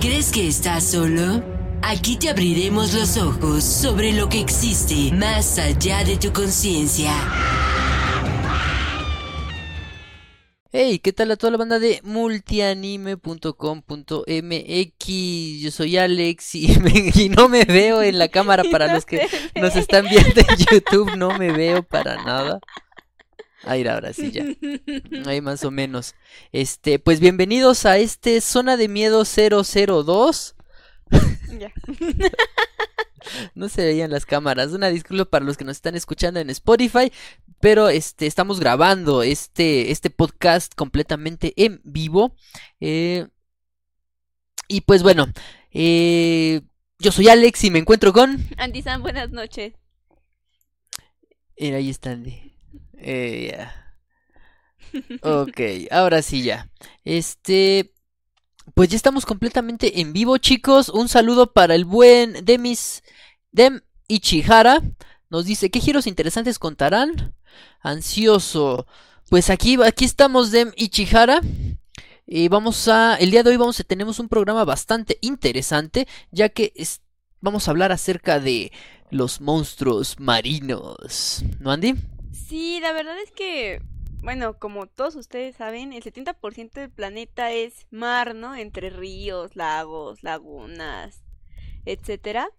¿Crees que estás solo? Aquí te abriremos los ojos sobre lo que existe más allá de tu conciencia. Hey, ¿qué tal a toda la banda de multianime.com.mx? Yo soy Alex y, me- y no me veo en la cámara para No los que nos están viendo en YouTube, no me veo para nada. Ahí ahora sí ya. Ahí más o menos. Este, pues bienvenidos a este Zona de Miedo 002. Ya. No se veían las cámaras. Una disculpa para los que nos están escuchando en Spotify, pero este estamos grabando este este podcast completamente en vivo. Eh, y pues bueno, eh, yo soy Alex y me encuentro con. Andy San, buenas noches. Eh, ahí está Andy. Eh. Ok, ahora sí ya. Este, pues ya estamos completamente en vivo, chicos. Un saludo para el buen Demis Dem Ichihara. Nos dice, ¿qué giros interesantes contarán? Ansioso. Pues aquí, aquí estamos, Dem Ichihara. Y vamos a, el día de hoy vamos a, tenemos un programa bastante interesante, ya que es- vamos a hablar acerca de los monstruos marinos. ¿No, Andy? Sí, la verdad es que, bueno, como todos ustedes saben, el 70% del planeta es mar, ¿no? Entre ríos, lagos, lagunas, etcétera.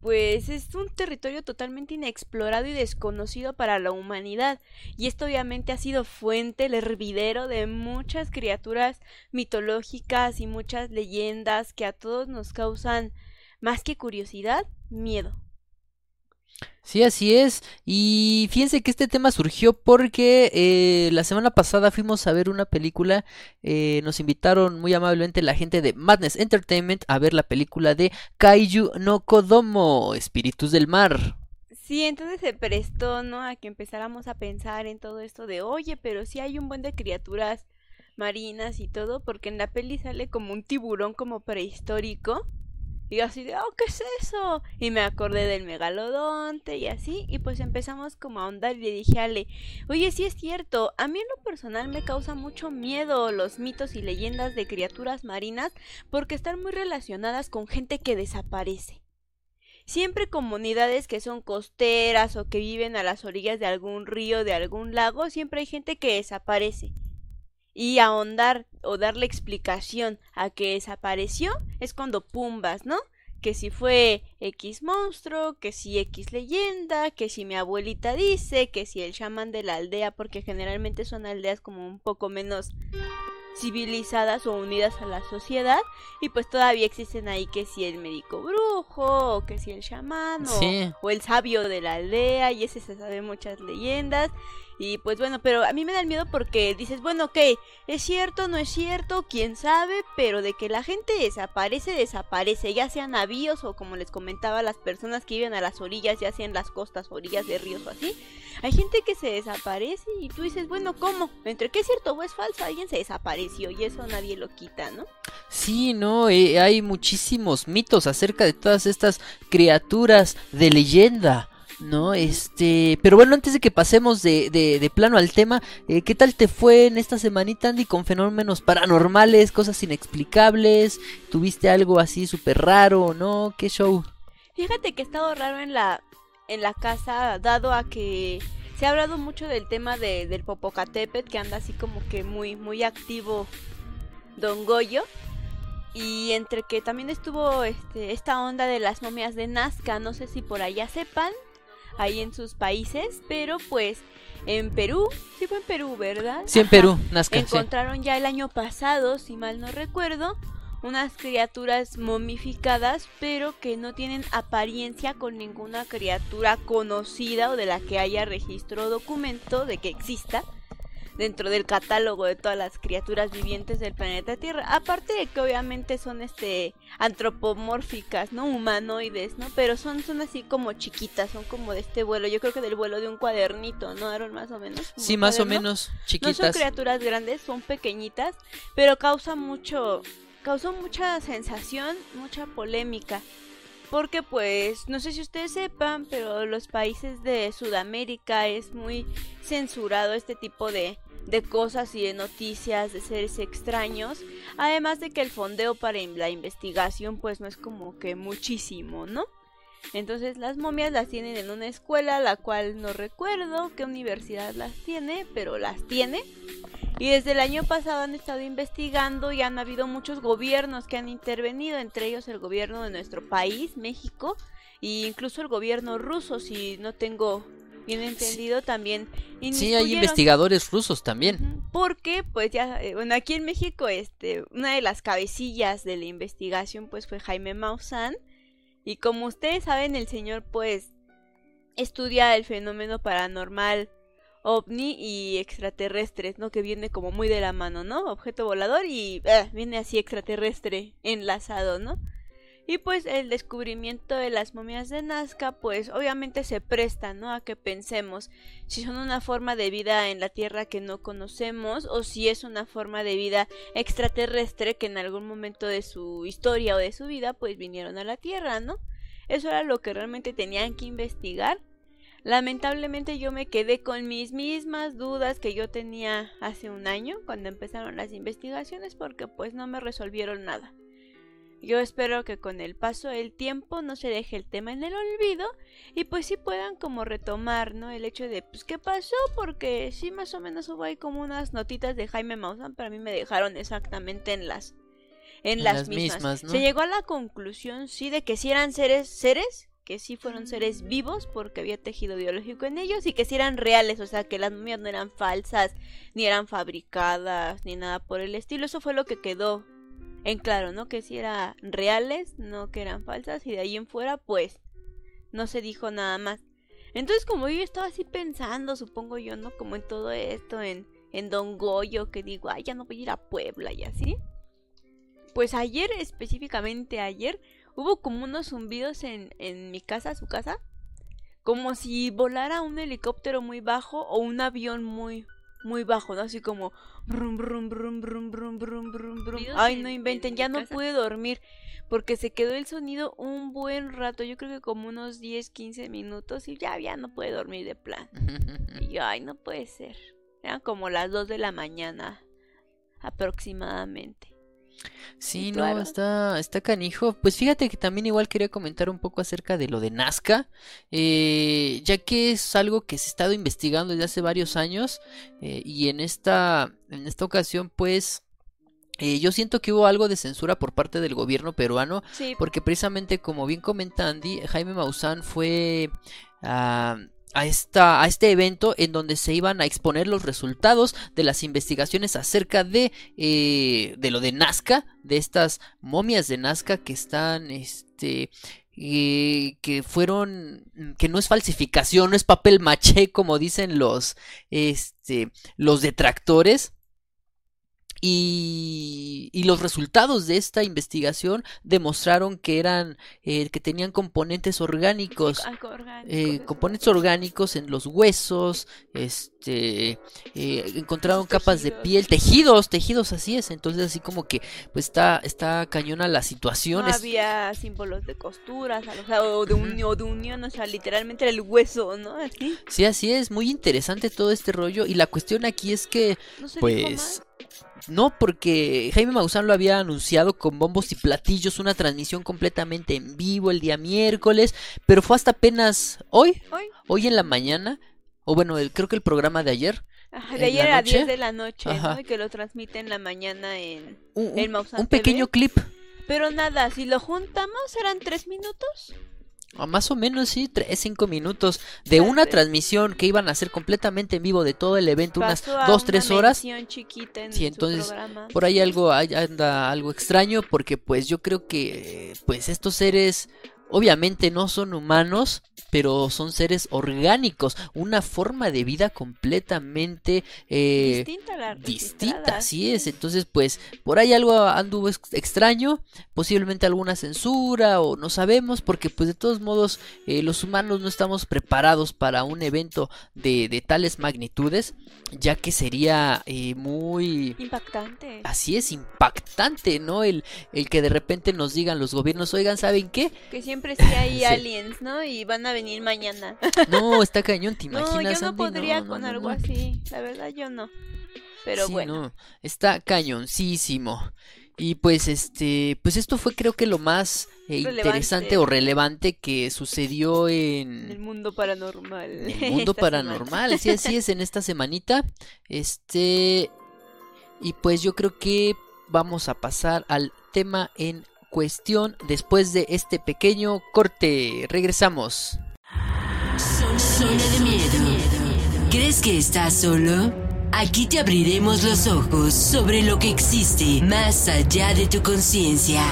Pues es un territorio totalmente inexplorado y desconocido para la humanidad. Y esto obviamente ha sido fuente, el hervidero de muchas criaturas mitológicas y muchas leyendas que a todos nos causan más que curiosidad, miedo. Sí, así es. Y fíjense que este tema surgió porque eh, la semana pasada fuimos a ver una película. eh, nos invitaron muy amablemente la gente de Madness Entertainment a ver la película de Kaiju no Kodomo, Espíritus del Mar. Sí, entonces se prestó, ¿no? A que empezáramos a pensar en todo esto de, oye, pero sí hay un buen de criaturas marinas y todo, porque en la peli sale como un tiburón como prehistórico. Y así de, oh, ¿qué es eso? Y me acordé del megalodonte y así, y pues empezamos como a ahondar y le dije a Ale, oye, sí es cierto, a mí en lo personal me causa mucho miedo los mitos y leyendas de criaturas marinas porque están muy relacionadas con gente que desaparece. Siempre comunidades que son costeras o que viven a las orillas de algún río, de algún lago, siempre hay gente que desaparece. Y ahondar o darle explicación a que desapareció es cuando pumbas, ¿no? Que si fue X monstruo, que si X leyenda, que si mi abuelita dice, que si el chamán de la aldea, porque generalmente son aldeas como un poco menos civilizadas o unidas a la sociedad y pues todavía existen ahí que si el médico brujo o que si el chamán o, Sí. o el sabio de la aldea y ese se sabe muchas leyendas y pues bueno, pero a mí me da el miedo porque dices, bueno, ok, es cierto, no es cierto, quién sabe, pero de que la gente desaparece, desaparece, ya sean navíos o como les comentaba, las personas que viven a las orillas, ya sean las costas, orillas de ríos o así, hay gente que se desaparece y tú dices, bueno, ¿cómo? ¿Entre qué es cierto o es falso? Alguien se desapareció y eso nadie lo quita, ¿no? Sí, no, Eh, hay muchísimos mitos acerca de todas estas criaturas de leyenda. ¿No? Este, pero bueno, antes de que pasemos de, de, de plano al tema, eh, ¿qué tal te fue en esta semanita, Andy, con fenómenos paranormales, cosas inexplicables? ¿Tuviste algo así súper raro, no? ¿Qué show? Fíjate que ha estado raro en la, en la casa, dado a que se ha hablado mucho del tema de, del Popocatépetl, que anda así como que muy, muy activo Don Goyo. Y entre que también estuvo este, esta onda de las momias de Nazca, no sé si por allá sepan, ahí en sus países, pero pues en Perú, sí fue en Perú, ¿verdad? Sí, en Ajá. Perú, Nazca, sí. Encontraron ya el año pasado, si mal no recuerdo, unas criaturas momificadas, pero que no tienen apariencia con ninguna criatura conocida o de la que haya registro o documento de que exista dentro del catálogo de todas las criaturas vivientes del planeta Tierra. Aparte de que obviamente son este antropomórficas, ¿no? Humanoides, ¿no? Pero son, son así como chiquitas, son como de este vuelo. Yo creo que del vuelo de un cuadernito, ¿no, Aaron? Más o menos. Sí, más o menos, No son chiquitas. criaturas grandes, son pequeñitas, pero causa mucho, causó mucha sensación, mucha polémica. Porque pues, no sé si ustedes sepan, pero los países de Sudamérica es muy censurado este tipo de, de cosas y de noticias de seres extraños, además de que el fondeo para la investigación pues no es como que muchísimo, ¿no? Entonces las momias las tienen en una escuela, la cual no recuerdo qué universidad las tiene, pero las tiene. Y desde el año pasado han estado investigando y han habido muchos gobiernos que han intervenido, entre ellos el gobierno de nuestro país, México, e incluso el gobierno ruso, si no tengo bien entendido, también. Sí, hay investigadores rusos también. Porque, pues ya, eh, bueno, aquí en México, este, una de las cabecillas de la investigación, pues fue Jaime Maussan. Y como ustedes saben, el señor, pues, estudia el fenómeno paranormal ovni y extraterrestres, ¿no? Que viene como muy de la mano, ¿no? Objeto volador y eh, viene así extraterrestre enlazado, ¿no? Y pues el descubrimiento de las momias de Nazca, pues obviamente se presta, ¿no? A que pensemos si son una forma de vida en la Tierra que no conocemos o si es una forma de vida extraterrestre que en algún momento de su historia o de su vida, pues vinieron a la Tierra, ¿no? Eso era lo que realmente tenían que investigar Lamentablemente yo me quedé con mis mismas dudas que yo tenía hace un año cuando empezaron las investigaciones porque pues no me resolvieron nada. Yo espero que con el paso del tiempo no se deje el tema en el olvido y pues sí puedan como retomar, ¿no? El hecho de, pues, ¿qué pasó? Porque sí más o menos hubo ahí como unas notitas de Jaime Maussan, pero a mí me dejaron exactamente en las en, las, mismas. Se llegó a la conclusión, sí, de que si eran seres, seres que sí fueron seres vivos porque había tejido biológico en ellos y que sí eran reales, o sea, que las momias no eran falsas, ni eran fabricadas, ni nada por el estilo. Eso fue lo que quedó en claro, ¿no? Que sí eran reales, no que eran falsas y de ahí en fuera, pues, no se dijo nada más. Entonces, como yo estaba así pensando, supongo yo, ¿no? Como en todo esto, en, en Don Goyo, que digo, ay, ya no voy a ir a Puebla y así. Pues ayer, específicamente ayer, hubo como unos zumbidos en, en mi casa, su casa, como si volara un helicóptero muy bajo o un avión muy muy bajo, ¿no? Así como brum brum brum brum brum brum brum brum. Ay, no inventen, ya no pude dormir porque se quedó el sonido un buen rato, yo creo que como unos 10, 15 minutos y ya ya no pude dormir de plan. Y yo, ay, no puede ser. Eran como las 2 de la mañana aproximadamente. Sí, no, está, está canijo. Pues fíjate que también igual quería comentar un poco acerca de lo de Nazca, eh, ya que es algo que se ha estado investigando desde hace varios años eh, y en esta, en esta ocasión pues... Eh, yo siento que hubo algo de censura por parte del gobierno peruano, porque precisamente como bien comenta Andy, Jaime Maussan fue ah, a, esta, a este evento en donde se iban a exponer los resultados de las investigaciones acerca de, eh, de lo de Nazca, de estas momias de Nazca que están, este, eh, que fueron, que no es falsificación, no es papel maché como dicen los, este, los detractores. Y, y, los resultados de esta investigación demostraron que eran eh, que tenían componentes orgánicos, eh, componentes orgánicos en los huesos este eh, encontraron capas de piel tejidos tejidos así es. Entonces así como que pues está está cañona la situación no había símbolos de costuras o, de, unión, de unión o sea literalmente el hueso no así. Sí así es muy interesante todo este rollo. Y la cuestión aquí es que pues no, porque Jaime Maussan lo había anunciado con bombos y platillos, una transmisión completamente en vivo el día miércoles, pero fue hasta apenas hoy, hoy, en la mañana, o bueno, creo que el programa de ayer. de ayer a 10 de la noche, ¿no? Y que lo transmite en la mañana en, un, Un pequeño clip. Pero nada, si lo juntamos, ¿serán tres minutos? Más o menos, sí, tres, cinco minutos de una transmisión que iban a hacer completamente en vivo de todo el evento, unas dos, tres horas. sí, entonces por ahí algo anda algo extraño porque pues yo creo que pues estos seres obviamente no son humanos, pero son seres orgánicos, una forma de vida completamente eh, distinta, distinta así es. Entonces, pues, por ahí algo anduvo extraño, posiblemente alguna censura o no sabemos, porque pues de todos modos eh, los humanos no estamos preparados para un evento de, de tales magnitudes, ya que sería eh, muy impactante. Así es, impactante, ¿no? El, el que de repente nos digan los gobiernos, oigan, ¿saben qué? Que siempre sí hay aliens, ¿no? Y van a venir mañana. No, está cañón, ¿te imaginas? No, yo no podría con algo así, la verdad yo no. Pero Sí, bueno. no, está cañoncísimo. Y pues este, pues esto fue creo que lo más eh, interesante o relevante que sucedió En el mundo paranormal. en el mundo paranormal. Sí, así es, en esta semanita. Este, y pues yo creo que vamos a pasar al tema en cuestión después de este pequeño corte. Regresamos. Zona de miedo. ¿Crees que estás solo? Aquí te abriremos los ojos sobre lo que existe más allá de tu conciencia.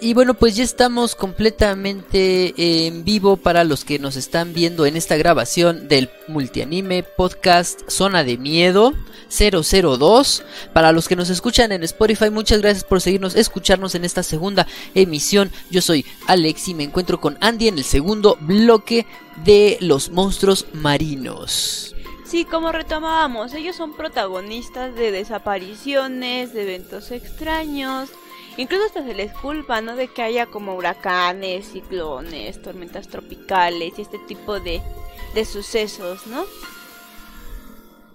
Y bueno, pues ya estamos completamente en vivo para los que nos están viendo en esta grabación del multianime podcast Zona de Miedo 002. Para los que nos escuchan en Spotify, muchas gracias por seguirnos, escucharnos en esta segunda emisión. Yo soy Alex y me encuentro con Andy en el segundo bloque de los monstruos marinos. Sí, como retomábamos, ellos son protagonistas de desapariciones, de eventos extraños. Incluso hasta se les culpa, ¿no? De que haya como huracanes, ciclones, tormentas tropicales y este tipo de, de sucesos, ¿no?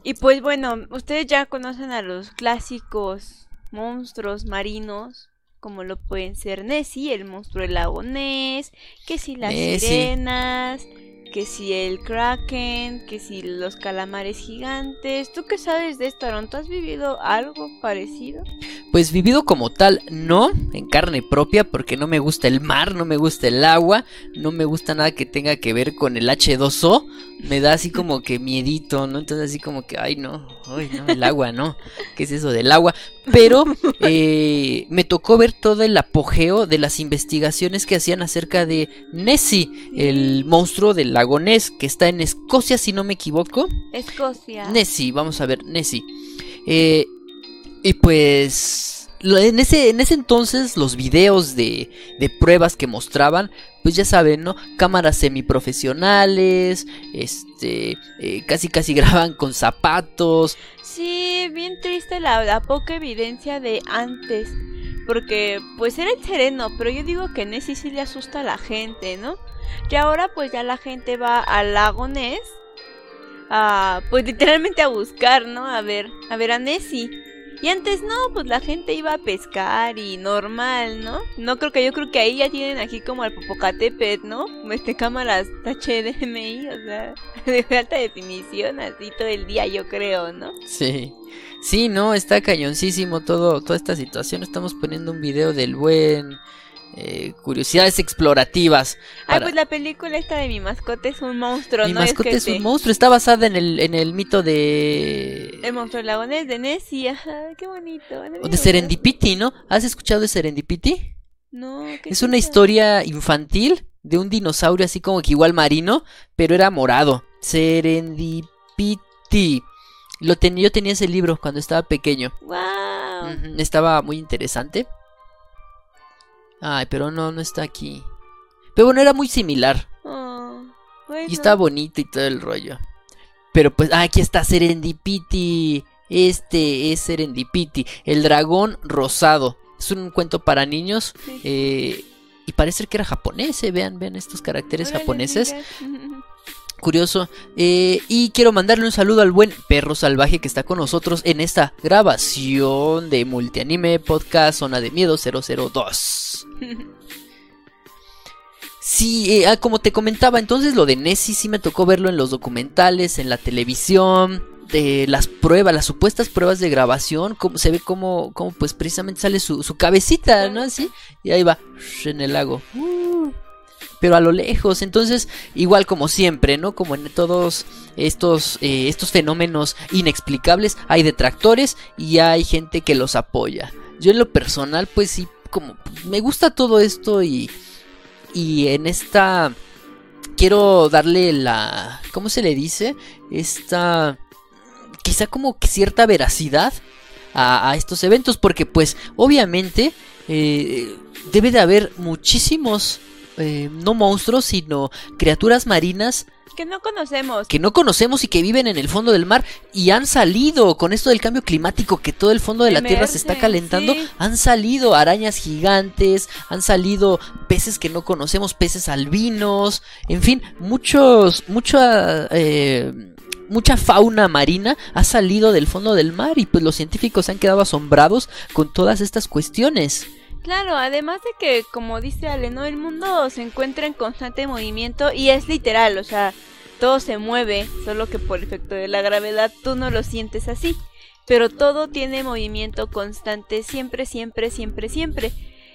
Y pues bueno, ustedes ya conocen a los clásicos monstruos marinos, como lo pueden ser Nessie, el monstruo del lago Ness, que si las Nessie. sirenas, que si el kraken, que si los calamares gigantes. ¿Tú qué sabes de esto, Aaron? ¿Tú has vivido algo parecido? Pues vivido como tal, no, en carne propia, porque no me gusta el mar, no me gusta el agua, no me gusta nada que tenga que ver con el H2O, me da así como que miedito, ¿no? Entonces así como que, ay no, el agua, ¿no? ¿Qué es eso del agua? Pero eh, me tocó ver todo el apogeo de las investigaciones que hacían acerca de Nessie, el monstruo del lago Que está en Escocia, si no me equivoco. Escocia. Nessie, vamos a ver, Nessie. Eh, y pues en ese, en ese entonces los videos de, de pruebas que mostraban, pues ya saben, ¿no? Cámaras semiprofesionales, este, eh, casi casi graban con zapatos. Sí, bien triste la, la poca evidencia de antes. Porque pues era el sereno, pero yo digo que Nessie sí le asusta a la gente, ¿no? Y ahora pues ya la gente va al lago Ness a pues literalmente a buscar, ¿no? A ver, a ver a Nessie. Y antes no, pues la gente iba a pescar y normal, ¿no? No creo que yo creo que ahí ya tienen aquí como al Popocatépetl, ¿no? Este cámaras HDMI, o sea, de alta definición, así todo el día yo creo, ¿no? Sí. Sí, no, está cañoncísimo todo, toda esta situación. Estamos poniendo un video del buen eh, curiosidades explorativas. Ah, para- pues la película esta de mi mascota es un monstruo, Mi ¿no? mascota que es un te- monstruo, está basada en el, en el mito de... El monstruo del lago Ness de Nessie, ajá, qué bonito. O de. Serendipity, ¿no? ¿Has escuchado de Serendipity? No, ¿qué Es una historia infantil de un dinosaurio así como que igual marino, pero era morado. Serendipity. Lo ten- yo tenía ese libro cuando estaba pequeño. Wow. Estaba muy interesante. Ay, pero no, no está aquí. Pero bueno, era muy similar. Oh, bueno. Y está bonito y todo el rollo. Pero pues, ah, aquí está Serendipity. Este es Serendipity. El dragón rosado. Es un cuento para niños. Sí. eh, y parece que era japonés. eh, Vean, vean estos caracteres Órale, japoneses. Curioso. Eh, y quiero mandarle un saludo al buen perro salvaje que está con nosotros en esta grabación de Multianime Podcast Zona de Miedo 002. Sí, eh, ah, como te comentaba, entonces lo de Nessie sí me tocó verlo en los documentales, en la televisión, de las pruebas, las supuestas pruebas de grabación, como se ve como, como pues precisamente sale su, su cabecita, ¿no? Así, y ahí va, en el lago. Uh, Pero a lo lejos, entonces, igual como siempre, ¿no? Como en todos estos, eh, estos fenómenos inexplicables, hay detractores y hay gente que los apoya. Yo en lo personal, pues sí, como me gusta todo esto y, y en esta quiero darle la, ¿cómo se le dice? Esta, quizá como cierta veracidad a, a estos eventos, porque pues obviamente eh, debe de haber muchísimos eh, no monstruos, sino criaturas marinas Que no conocemos. que no conocemos y que viven en el fondo del mar y han salido con esto del cambio climático que todo el fondo de la tierra se está calentando, sí. han salido arañas gigantes, han salido peces que no conocemos, peces albinos, en fin, muchos, mucha, eh, mucha fauna marina ha salido del fondo del mar y pues los científicos se han quedado asombrados con todas estas cuestiones. Claro, además de que, como dice Ale, ¿no? El mundo se encuentra en constante movimiento y es literal, o sea, todo se mueve, solo que por efecto de la gravedad tú no lo sientes así. Pero todo tiene movimiento constante, siempre, siempre, siempre, siempre.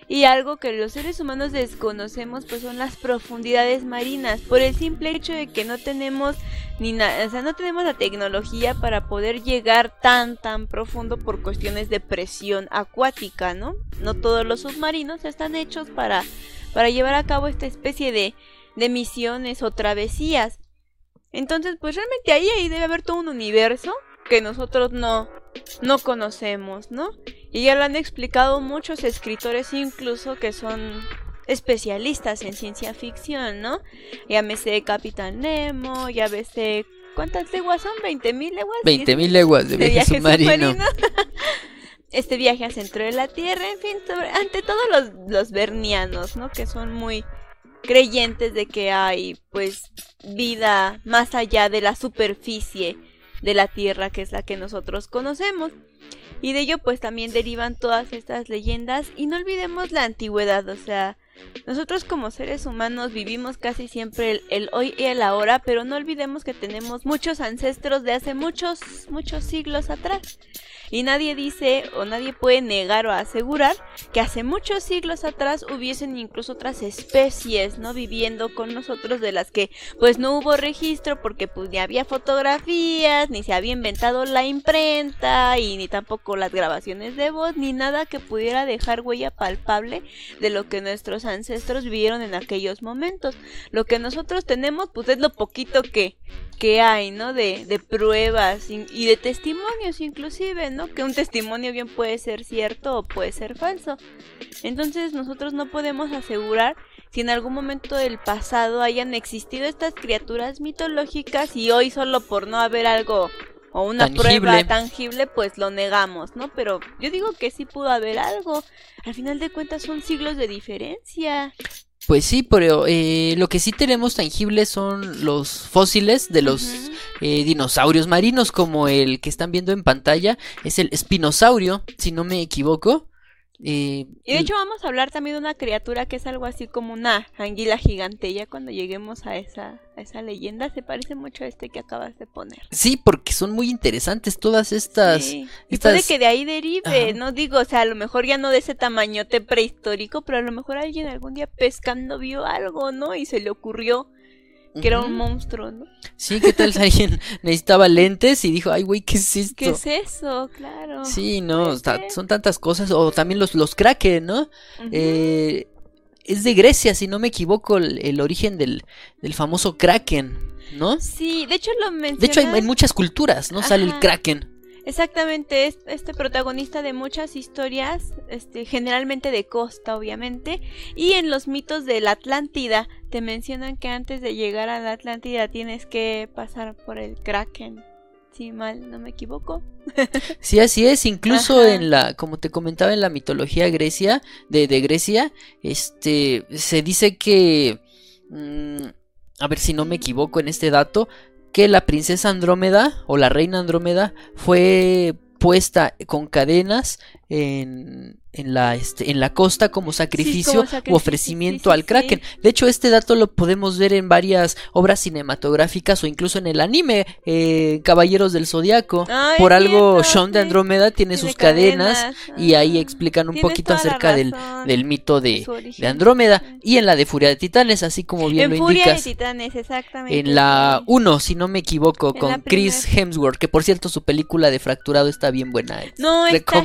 Y algo que los seres humanos desconocemos pues son las profundidades marinas, por el simple hecho de que no tenemos ni nada, o sea, no tenemos la tecnología para poder llegar tan tan profundo por cuestiones de presión acuática, ¿no? No todos los submarinos están hechos para para llevar a cabo esta especie de de misiones o travesías. Entonces, pues realmente ahí, ahí debe haber todo un universo que nosotros no no conocemos, ¿no? Y ya lo han explicado muchos escritores incluso que son especialistas en ciencia ficción, ¿no? Llámese Capitán Nemo, llámese... ¿Cuántas leguas son? ¿20 mil leguas? 20.000 leguas de de viaje submarino. este viaje al centro de la Tierra, en fin, sobre- ante todos los, los vernianos, ¿no? Que son muy creyentes de que hay, pues, vida más allá de la superficie de la Tierra, que es la que nosotros conocemos. Y de ello, pues, también derivan todas estas leyendas. Y no olvidemos la antigüedad, o sea, nosotros como seres humanos vivimos casi siempre el, el hoy y el ahora, pero no olvidemos que tenemos muchos ancestros de hace muchos, muchos siglos atrás. Y nadie dice o nadie puede negar o asegurar que hace muchos siglos atrás hubiesen incluso otras especies, ¿no? Viviendo con nosotros de las que pues no hubo registro porque pues ni había fotografías, ni se había inventado la imprenta y ni tampoco las grabaciones de voz, ni nada que pudiera dejar huella palpable de lo que nuestros ancestros vivieron en aquellos momentos. Lo que nosotros tenemos pues es lo poquito que, que hay, ¿no? De, de pruebas y, de testimonios inclusive, ¿no? Que un testimonio bien puede ser cierto o puede ser falso. Entonces nosotros no podemos asegurar si en algún momento del pasado hayan existido estas criaturas mitológicas y hoy solo por no haber algo o una Tangible. prueba tangible pues lo negamos, ¿no? Pero yo digo que sí pudo haber algo. Al final de cuentas son siglos de diferencia. Pues sí, pero eh, lo que sí tenemos tangible son los fósiles de los eh, dinosaurios marinos, como el que están viendo en pantalla, es el espinosaurio, si no me equivoco. Eh, Y de hecho vamos a hablar también de una criatura que es algo así como una anguila gigante. Ya cuando lleguemos a esa, a esa leyenda se parece mucho a este que acabas de poner. sí, porque son muy interesantes todas estas... Sí. Y puede que de ahí derive, Ajá. no digo, o sea, a lo mejor ya no de ese tamañote prehistórico, pero a lo mejor alguien algún día pescando vio algo, ¿no? Y se le ocurrió que era un monstruo, ¿no? Sí, ¿qué tal si alguien necesitaba lentes y dijo, ay, güey, ¿qué es esto? ¿Qué es eso? Claro. Sí, no, son tantas cosas, o también los, los kraken, ¿no? Eh, es de Grecia, si no me equivoco, el, el origen del, del famoso kraken, ¿no? Sí, de hecho lo mencioné. De hecho, hay, en muchas culturas, ¿no? Sale el kraken. Exactamente, es este protagonista de muchas historias, este, generalmente de costa, obviamente, y en los mitos de la Atlántida te mencionan que antes de llegar a la Atlántida tienes que pasar por el Kraken, si mal no me equivoco. Sí, así es. Incluso Ajá. en la, como te comentaba en la mitología Grecia, de, de Grecia, este, se dice que, mm, a ver si no me equivoco en este dato, que la princesa Andrómeda o la reina Andrómeda fue puesta con cadenas en, en la, este, en la costa como sacrificio como sacrificio, u ofrecimiento sí, sí, al Kraken. De hecho, este dato lo podemos ver en varias obras cinematográficas o incluso en el anime eh, Caballeros del Zodiaco. Por algo, Sean de sí. Andrómeda tiene sus cadenas, cadenas, y ahí ah. explican un poquito acerca del, del mito de, de Andrómeda y en la de Furia de Titanes, así como bien En lo Furia de indicas. Titanes, exactamente. En la sí. 1, si no me equivoco, En con Chris. Hemsworth, que por cierto su película de Fracturado está bien buena. es No, está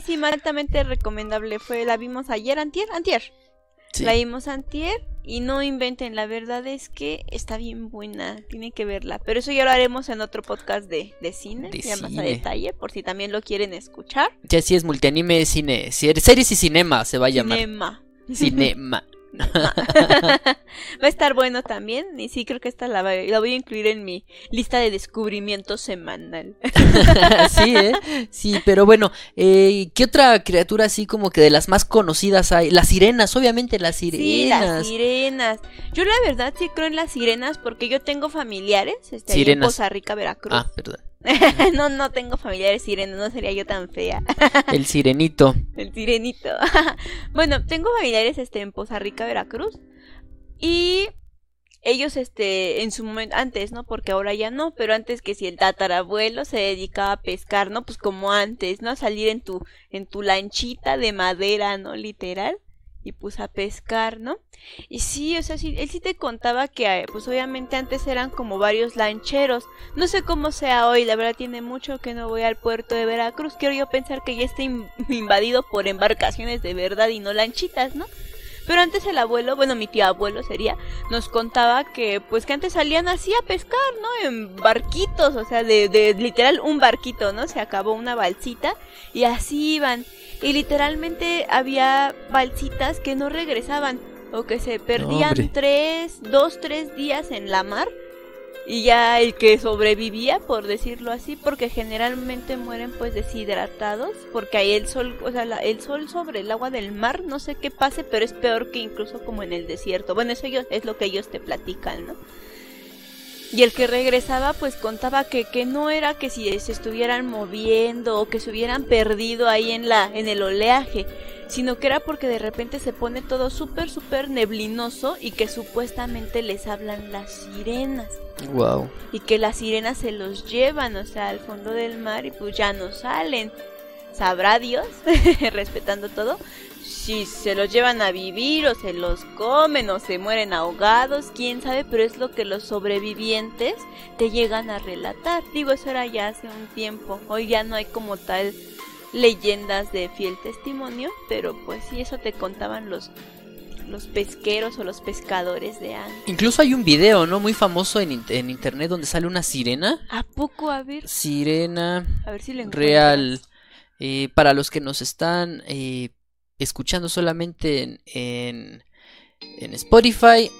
genialísima, altamente recomendable. Fue, la vimos ayer, antier, antier. Sí. La vimos antier y no inventen, la verdad es que está bien buena, tienen que verla. Pero eso ya lo haremos en otro podcast de, de cine, De ya más a detalle, por si también lo quieren escuchar. Ya sí es multianime, cine, ser- series y cinema se va a llamar. Cinema. Cinema. Va a estar bueno también. Y sí, creo que esta la, va- la voy a incluir en mi lista de descubrimiento semanal. sí, ¿eh? Sí, pero bueno, eh, ¿qué otra criatura así como que de las más conocidas hay? Las sirenas, obviamente las Sí, las sirenas. sirenas. Yo la verdad sí creo en las sirenas porque yo tengo familiares este, ahí en Sirenas. Poza Rica, Veracruz. Ah, perdón. no, no tengo familiares sirenas, no sería yo tan fea. El sirenito. El sirenito. bueno, tengo familiares este en Poza Rica, Veracruz. Y ellos este en su momento antes, ¿no? Porque ahora ya no, pero antes que si el tatarabuelo se dedicaba a pescar, ¿no? Pues como antes, ¿no? A salir en tu en tu lanchita de madera, ¿no? Literal. Y pues a pescar, ¿no? Y sí, o sea, sí, él sí te contaba que, eh, pues obviamente antes eran como varios lancheros. No sé cómo sea hoy, la verdad tiene mucho que no voy al puerto de Veracruz. Quiero yo pensar que ya está in- invadido por embarcaciones de verdad y no lanchitas, ¿no? Pero antes el abuelo, bueno, mi tío abuelo sería, nos contaba que pues que antes salían así a pescar, ¿no? En barquitos, o sea, de, de literal un barquito, ¿no? Se acabó una balsita y así iban. Y literalmente había balsitas que no regresaban o que se perdían hombre. tres, dos, tres días en la mar y ya el que sobrevivía, por decirlo así, porque generalmente mueren pues deshidratados, porque ahí el sol, o sea, la- el sol sobre el agua del mar, no sé qué pase, pero es peor que incluso como en el desierto. Bueno, eso es lo que ellos te platican, ¿no? Y el que regresaba pues contaba que, que no era que si se estuvieran moviendo o que se hubieran perdido ahí en la en el oleaje, sino que era porque de repente se pone todo súper súper neblinoso y que supuestamente les hablan las sirenas Wow. y que las sirenas se los llevan, o sea, al fondo del mar y pues ya no salen. Sabrá Dios, respetando todo, si se los llevan a vivir o se los comen o se mueren ahogados, quién sabe, pero es lo que los sobrevivientes te llegan a relatar. Digo, eso era ya hace un tiempo, hoy ya no hay como tal leyendas de fiel testimonio, pero pues sí, eso te contaban los, los pesqueros o los pescadores de antes. Incluso hay un video, ¿no? Muy famoso en, en internet donde sale una sirena. ¿A poco? A ver, Sirena a ver si le encuentras. real. Eh, para los que nos están eh, escuchando solamente en, en, en Spotify,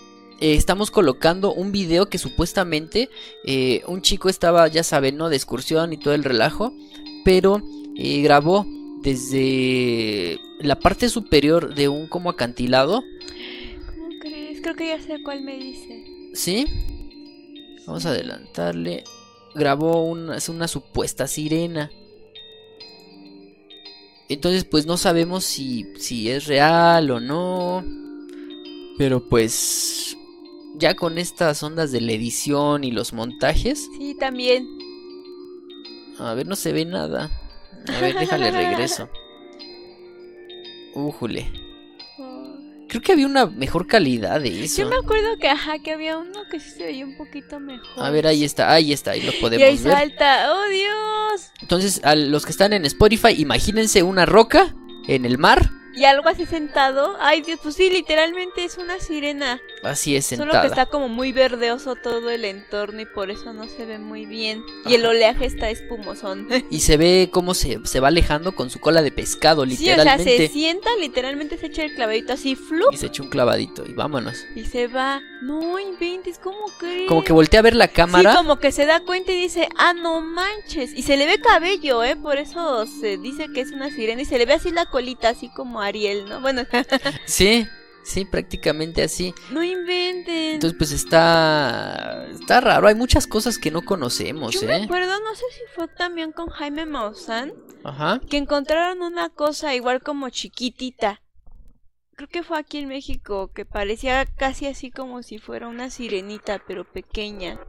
eh, estamos colocando un video que supuestamente eh, un chico estaba, ya saben, ¿no? De excursión y todo el relajo, pero eh, grabó desde la parte superior de un como acantilado, ¿Cómo crees? Creo que ya sé cuál me dice. ¿sí? Vamos a adelantarle. Grabó una, es una supuesta sirena. Entonces, pues no sabemos si, si es real o no. Pero pues ya con estas ondas de la edición y los montajes, Sí, también. a ver, no se ve nada. A ver, déjale regreso. Újule. Creo que había una mejor calidad de eso. Yo me acuerdo que, ajá, que había uno que sí se veía un poquito mejor. A ver, ahí está, ahí está, ahí lo Y ahí podemos ver. salta. ¡Oh, Dios! Entonces, a los que están en Spotify, imagínense una roca en el mar, Y algo así sentado. Ay, Dios, pues sí, literalmente es una sirena. Así es Solo que sentada. está como muy verdeoso todo el entorno y por eso no se ve muy bien. Y el oleaje está espumosón. Y se ve cómo se, se va alejando con su cola de pescado, Sí, o sea, literalmente. se sienta, literalmente se echa el clavadito así, flup, Y se echa un clavadito y vámonos. y se va. No inventes, ¿cómo crees? Como que voltea a ver la cámara. Sí, como que se da cuenta y dice, ah, no manches. Y se le ve cabello, ¿eh? Por eso se dice que es una sirena. Y se le ve así la colita, así como Ariel, ¿no? Bueno, Sí, sí, prácticamente así. no inventen. Entonces, pues está. Está raro. Hay muchas cosas que no conocemos, Yo me ¿eh? acuerdo, no sé si fue también con Jaime Maussan, Ajá. que encontraron una cosa igual como chiquitita. Creo que fue aquí en México, que parecía casi así como si fuera una sirenita, pero pequeña.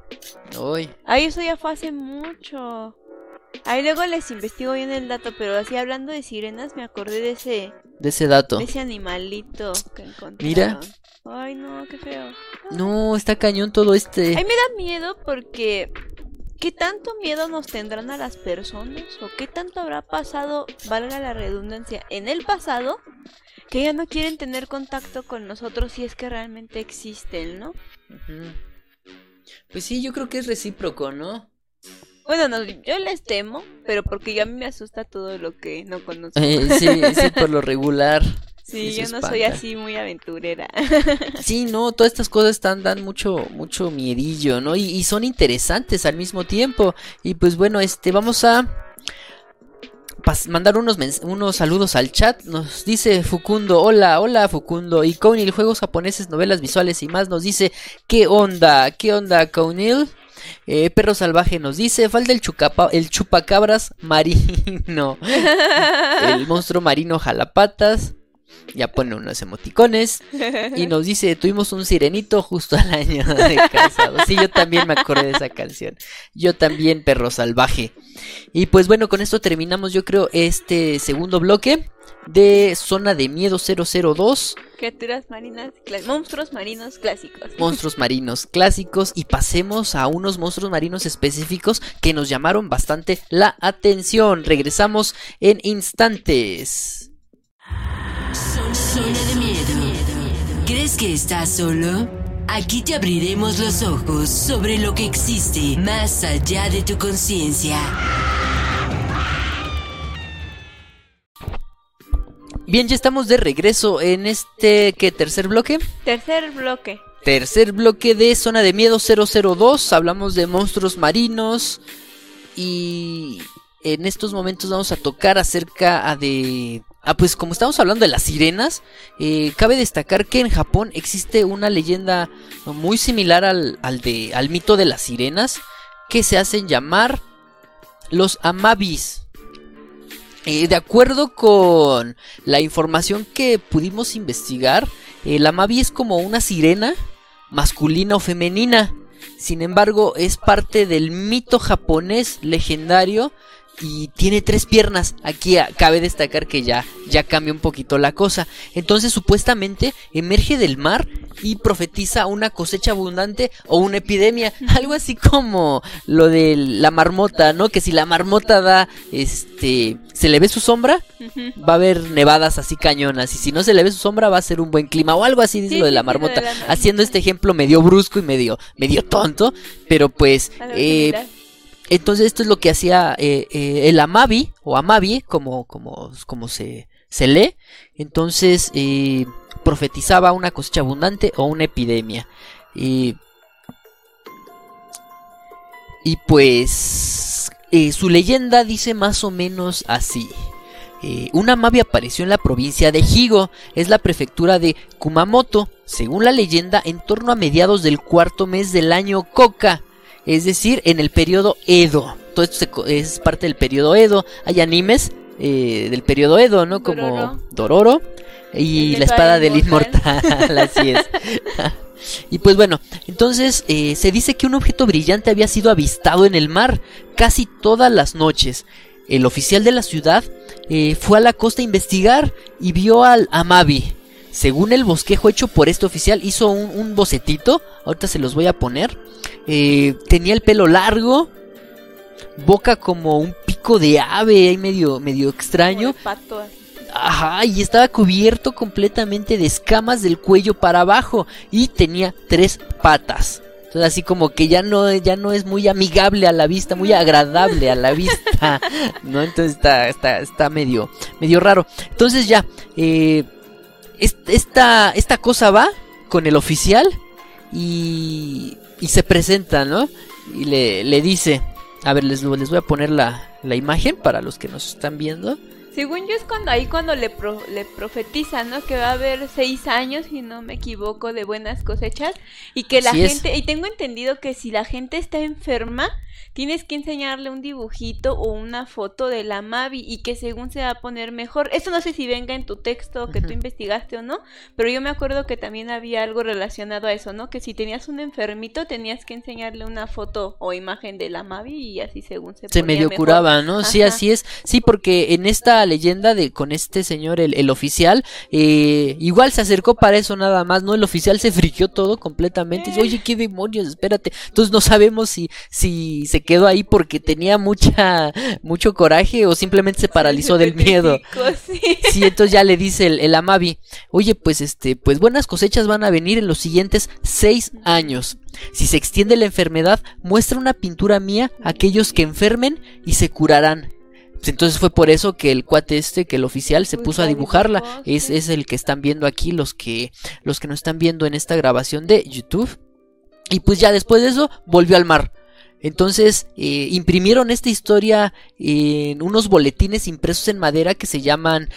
Uy. Ay, eso ya fue hace mucho. Ahí luego les investigo bien el dato, pero así hablando de sirenas me acordé de ese, De ese dato. de ese animalito que encontraron. Mira. Ay, no, qué feo. No, está cañón todo este. Ay, me da miedo porque ¿qué tanto miedo nos tendrán a las personas o qué tanto habrá pasado, valga la redundancia, en el pasado que ya no quieren tener contacto con nosotros si es que realmente existen, ¿no? Pues sí, yo creo que es recíproco, ¿no? Bueno, no, yo les temo, pero porque ya a mí me asusta todo lo que no conozco. Eh, sí, sí, por lo regular. Sí, yo no soy así muy aventurera. Sí, no, todas estas cosas están, dan mucho, mucho miedillo, ¿no? Y, y son interesantes al mismo tiempo. Y pues bueno, este, vamos a mandar unos, unos saludos al chat. Nos dice Fukundo, hola, hola Fukundo. Y Kounil, juegos japoneses, novelas visuales y más, nos dice, ¿qué onda? ¿Qué onda, Kounil? Eh, Perro Salvaje nos dice, falta el, chucapa- el chupacabras marino. el monstruo marino jalapatas. Ya pone unos emoticones. Y nos dice, tuvimos un sirenito justo al año de casado. Sí, yo también me acordé de esa canción. Yo también, perro salvaje. Y pues bueno, con esto terminamos yo creo este segundo bloque de Zona de Miedo 002, Criaturas marinas, monstruos marinos clásicos. monstruos marinos clásicos y pasemos a unos monstruos marinos específicos que nos llamaron bastante la atención. Regresamos en instantes. Zona de miedo. ¿Crees que estás solo? Aquí te abriremos los ojos sobre lo que existe más allá de tu conciencia. Bien, ya estamos de regreso en este ¿qué, tercer bloque. Tercer bloque. Tercer bloque de Zona de Miedo 002. Hablamos de monstruos marinos. Y en estos momentos vamos a tocar acerca de... Ah, pues como estamos hablando de las sirenas, eh, cabe destacar que en Japón existe una leyenda muy similar al, al, de, al mito de las sirenas, que se hacen llamar los amabis. Eh, de acuerdo con la información que pudimos investigar, el amabi es como una sirena masculina o femenina. Sin embargo, es parte del mito japonés legendario y tiene tres piernas. Aquí ah, cabe destacar que ya, ya cambia un poquito la cosa. Entonces, supuestamente, emerge del mar y profetiza una cosecha abundante o una epidemia. Algo así como lo de la marmota, ¿no? Que si la marmota da, este, se le ve su sombra, va a haber nevadas así cañonas. Y si no se le ve su sombra, va a ser un buen clima. O algo así dice Sí, lo de la sí, lo de marmota. la. Haciendo este ejemplo medio brusco y medio, medio tonto. Pero pues, eh. Entonces esto es lo que hacía eh, eh, el Amabi, o Amabi, como, como, como se, se lee. Entonces eh, profetizaba una cosecha abundante o una epidemia. Y, y pues eh, su leyenda dice más o menos así. Eh, una Amabi apareció en la provincia de Higo, es la prefectura de Kumamoto, según la leyenda, en torno a mediados del cuarto mes del año Koka, es decir, en el periodo Edo. Todo esto es parte del periodo Edo. Hay animes eh, del periodo Edo, ¿no? Como Dororo. Dororo y la espada del Inmortal. inmortal, así es. Y pues bueno, entonces eh, se dice que un objeto brillante había sido avistado en el mar casi todas las noches. El oficial de la ciudad eh, fue a la costa a investigar y vio al Amabi. Según el bosquejo hecho por este oficial, hizo un, un bocetito. Ahorita se los voy a poner. Eh, tenía el pelo largo, boca como un pico de ave, ahí medio, medio extraño. Pato. Ajá, y estaba cubierto completamente de escamas del cuello para abajo y tenía tres patas. Entonces así como que ya no, ya no es muy amigable a la vista, muy agradable a la vista, ¿no? Entonces está, está, está medio, medio raro. Entonces ya, eh, esta, esta cosa va con el oficial y, y se presenta, ¿no? Y le, le dice, a ver, les, les voy a poner la, la imagen para los que nos están viendo. Según yo es cuando ahí cuando le, pro- le profetiza, ¿no? Que va a haber seis años, si no me equivoco, de buenas cosechas. Y que la Así es. gente, y tengo entendido que si la gente está enferma, tienes que enseñarle un dibujito o una foto de la Mavi y que según se va a poner mejor. Esto no sé si venga en tu texto que tú Ujú. investigaste o no, pero yo me acuerdo que también había algo relacionado a eso, ¿no? Que si tenías un enfermito tenías que enseñarle una foto o imagen de la Mavi y así según se se ponía medio mejor. curaba, ¿no? Sí, así es. Sí, porque en esta leyenda de con este señor, el, el oficial, eh, igual se acercó para eso nada más, ¿no? El oficial se friqueó todo completamente. Dice, Oye, qué demonios, espérate. Entonces no sabemos si, si se quedó ahí porque tenía mucha, mucho coraje o simplemente se paralizó del miedo. Sí. Entonces ya le dice el, el Amabi, oye, pues este, pues buenas cosechas van a venir en los siguientes seis años. Si se extiende la enfermedad, muestra una pintura mía a aquellos que enfermen y se curarán. Entonces fue por eso que el cuate este, que el oficial, se puso a la dibujarla. Es, es el que están viendo aquí, los que, los que nos están viendo en esta grabación de YouTube. Y pues ya después de eso, volvió al mar. Entonces, eh, imprimieron esta historia en unos boletines impresos en madera que se llaman,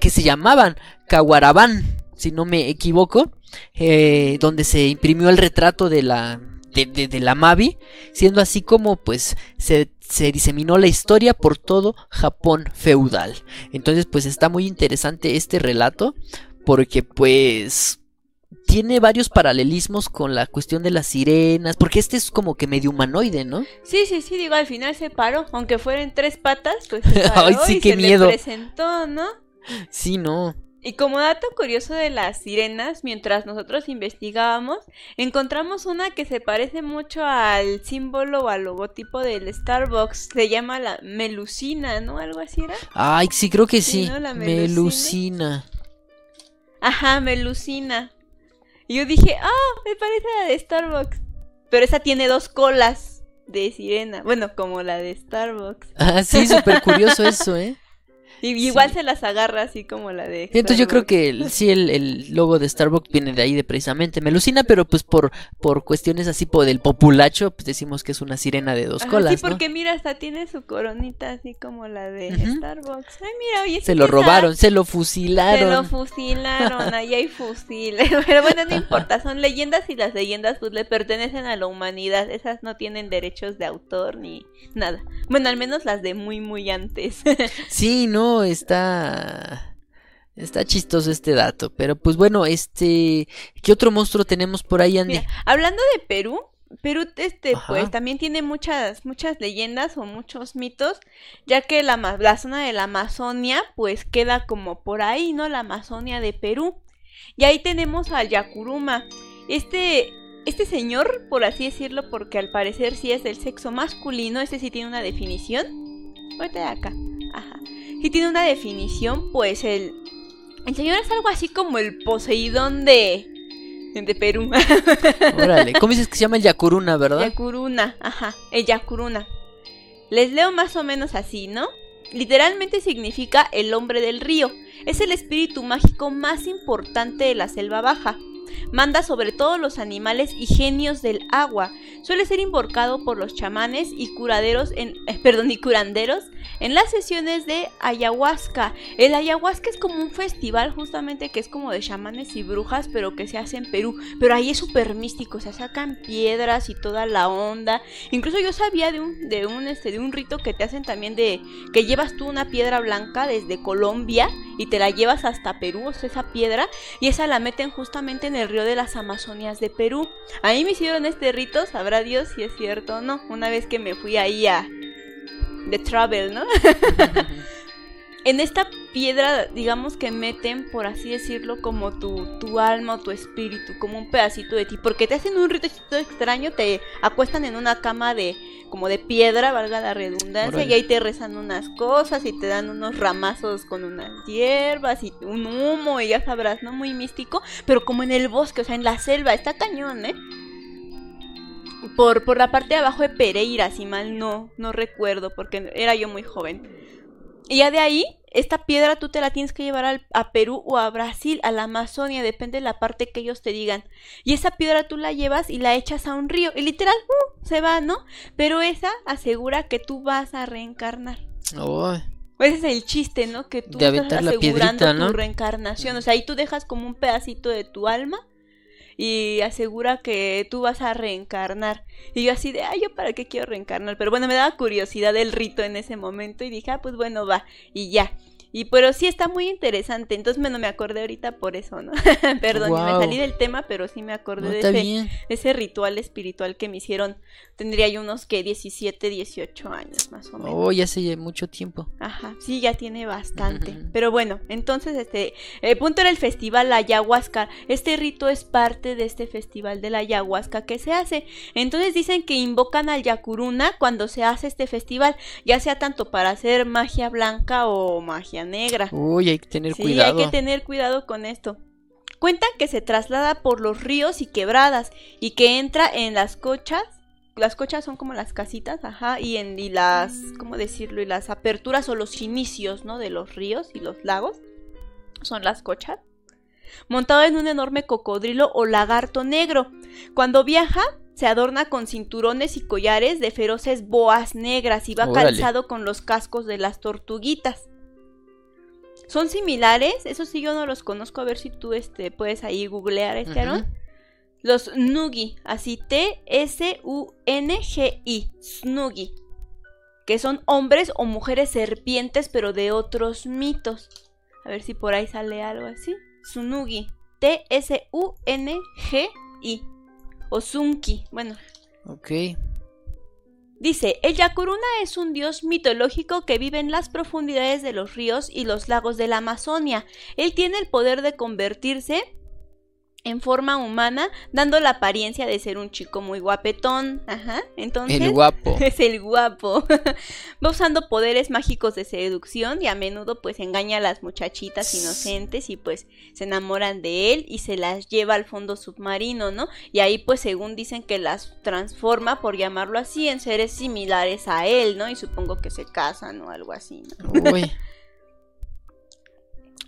que se llamaban Caguarabán, si no me equivoco, eh, donde se imprimió el retrato de la, de, de- de la Mavi, siendo así como pues se, se diseminó la historia por todo Japón feudal. Entonces, pues está muy interesante este relato, porque pues tiene varios paralelismos con la cuestión de las sirenas, porque este es como que medio humanoide, ¿no? Sí, sí, sí, digo, al final se paró, aunque fuera en tres patas, pues se paró Ay, sí, y qué se miedo. le presentó, ¿no? Sí, no. Y como dato curioso de las sirenas, mientras nosotros investigábamos, encontramos una que se parece mucho al símbolo o al logotipo del Starbucks. Se llama la melusina, ¿no? Algo así era. Ay, sí, creo que Sí, sí. ¿no? La Melusina. Ajá, melusina. Y yo dije, ah, me parece a la de Starbucks. Pero esa tiene dos colas de sirena. Bueno, como la de Starbucks. Ah, sí, súper curioso eso, ¿eh? Y igual Sí. se las agarra así como la de. Entonces yo creo que el- sí, el, el logo de Starbucks viene de ahí de precisamente Melusina, pero pues por, por cuestiones así por del populacho, pues decimos que es una sirena de dos Ajá, colas, Sí, ¿no? porque mira, hasta tiene su coronita así como la de. Starbucks. Ay, mira, oye, Se lo robaron, esa- se lo Se fusilaron. lo fusilaron, ahí hay fusiles. Pero bueno, no importa, son leyendas y las leyendas pues le pertenecen a la humanidad. Esas no tienen derechos de autor ni nada. Bueno, al menos las de muy, muy antes. Sí, no, está. Está chistoso este dato. Pero pues bueno, este. ¿Qué otro monstruo tenemos por ahí, Andy? Mira, hablando de Perú, Perú este Ajá. pues también tiene muchas muchas leyendas o muchos mitos, ya que la, la zona de la Amazonia pues queda como por ahí, ¿no? La Amazonia de Perú. Y ahí tenemos al Yakuruma. Este este señor, por así decirlo, porque al parecer sí es del sexo masculino, este sí tiene una definición. Ahorita de acá. Ajá. Sí tiene una definición, pues el el señor es algo así como el Poseidón de de Perú. Órale. ¿Cómo dices que se llama el Yakuruna, verdad? Yakuruna, ajá, el Yakuruna. Les leo más o menos así, ¿no? Literalmente significa el hombre del río. Es el espíritu mágico más importante de la selva baja. Manda sobre todos los animales y genios del agua. Suele ser invocado por los chamanes y curaderos eh, perdón, y curanderos en las sesiones de ayahuasca. El ayahuasca es como un festival justamente que es como de chamanes y brujas, pero que se hace en Perú. Pero ahí es súper místico, o sea, sacan piedras y toda la onda. Incluso yo sabía de un, de un, este, de un rito que te hacen también de que llevas tú una piedra blanca desde Colombia y te la llevas hasta Perú, o sea, esa piedra, y esa la meten justamente en el río de las Amazonias de Perú. Ahí me hicieron este rito, sabrá Dios si es cierto o no. Una vez que me fui ahí a de travel, ¿no? en esta piedra, digamos que meten, por así decirlo, como tu, tu alma o tu espíritu, como un pedacito de ti, porque te hacen un rito extraño, te acuestan en una cama de como de piedra, valga la redundancia, y ahí te rezan unas cosas y te dan unos ramazos con unas hierbas y un humo y ya sabrás, ¿no? Muy místico, pero como en el bosque, o sea, en la selva, está cañón, ¿eh? Por, por la parte de abajo de Pereira, si mal no, no recuerdo, porque era yo muy joven. Y ya de ahí, esta piedra tú te la tienes que llevar al- a Perú o a Brasil, a la Amazonia, depende de la parte que ellos te digan. Y esa piedra tú la llevas y la echas a un río. Y literal, ¡uh! se va, ¿no? Pero esa asegura que tú vas a reencarnar. Oh, Ese es el chiste, ¿no? Que tú De estás la asegurando piedrita, ¿no? tu reencarnación. O sea, ahí tú dejas como un pedacito de tu alma y asegura que tú vas a reencarnar. Y yo así de, ay, ¿yo para qué quiero reencarnar? Pero bueno, me daba curiosidad el rito en ese momento y dije, ah, pues bueno, va. Y ya. Y pero sí está muy interesante. Entonces, bueno, me acordé ahorita por eso, ¿no? Perdón, me Guau. salí del tema, pero sí me acordé no, de está ese, bien. de ese ritual espiritual que me hicieron. Tendría yo unos que 17, 18 años más o menos. Oh, ya hace mucho tiempo. Ajá, sí, ya tiene bastante. Pero bueno, entonces, este, el punto era el festival ayahuasca. Este rito es parte de este festival de la ayahuasca que se hace. Entonces dicen que invocan al Yakuruna cuando se hace este festival, ya sea tanto para hacer magia blanca o magia negra. Uy, hay que tener Sí, cuidado. hay que tener cuidado con esto. Cuentan que se traslada por los ríos y quebradas y que entra en las cochas las cochas son como las casitas, ajá, y en y las, ¿cómo decirlo? Y las aperturas o los inicios, ¿no? De los ríos y los lagos son las cochas. Montado en un enorme cocodrilo o lagarto negro. Cuando viaja, se adorna con cinturones y collares de feroces boas negras y va Órale. calzado con los cascos de las tortuguitas. Son similares, eso sí yo no los conozco, a ver si tú este, puedes ahí googlear este. Aaron. Los Snugi, así T-S-U-N-G-I, Snugi, que son hombres o mujeres serpientes, pero de otros mitos. A ver si por ahí sale algo así. Sunugi, T-S-U-N-G-I, o Sunki, bueno. Ok. Dice, el Yakuruna es un dios mitológico que vive en las profundidades de los ríos y los lagos de la Amazonia. Él tiene el poder de convertirse en forma humana, dando la apariencia de ser un chico muy guapetón. Ajá. Entonces, El guapo. es el guapo. Va usando poderes mágicos de seducción y a menudo pues engaña a las muchachitas inocentes y pues se enamoran de él y se las lleva al fondo submarino, ¿no? Y ahí pues según dicen que las transforma, por llamarlo así, en seres similares a él, ¿no? Y supongo que se casan o algo así, ¿no? Uy.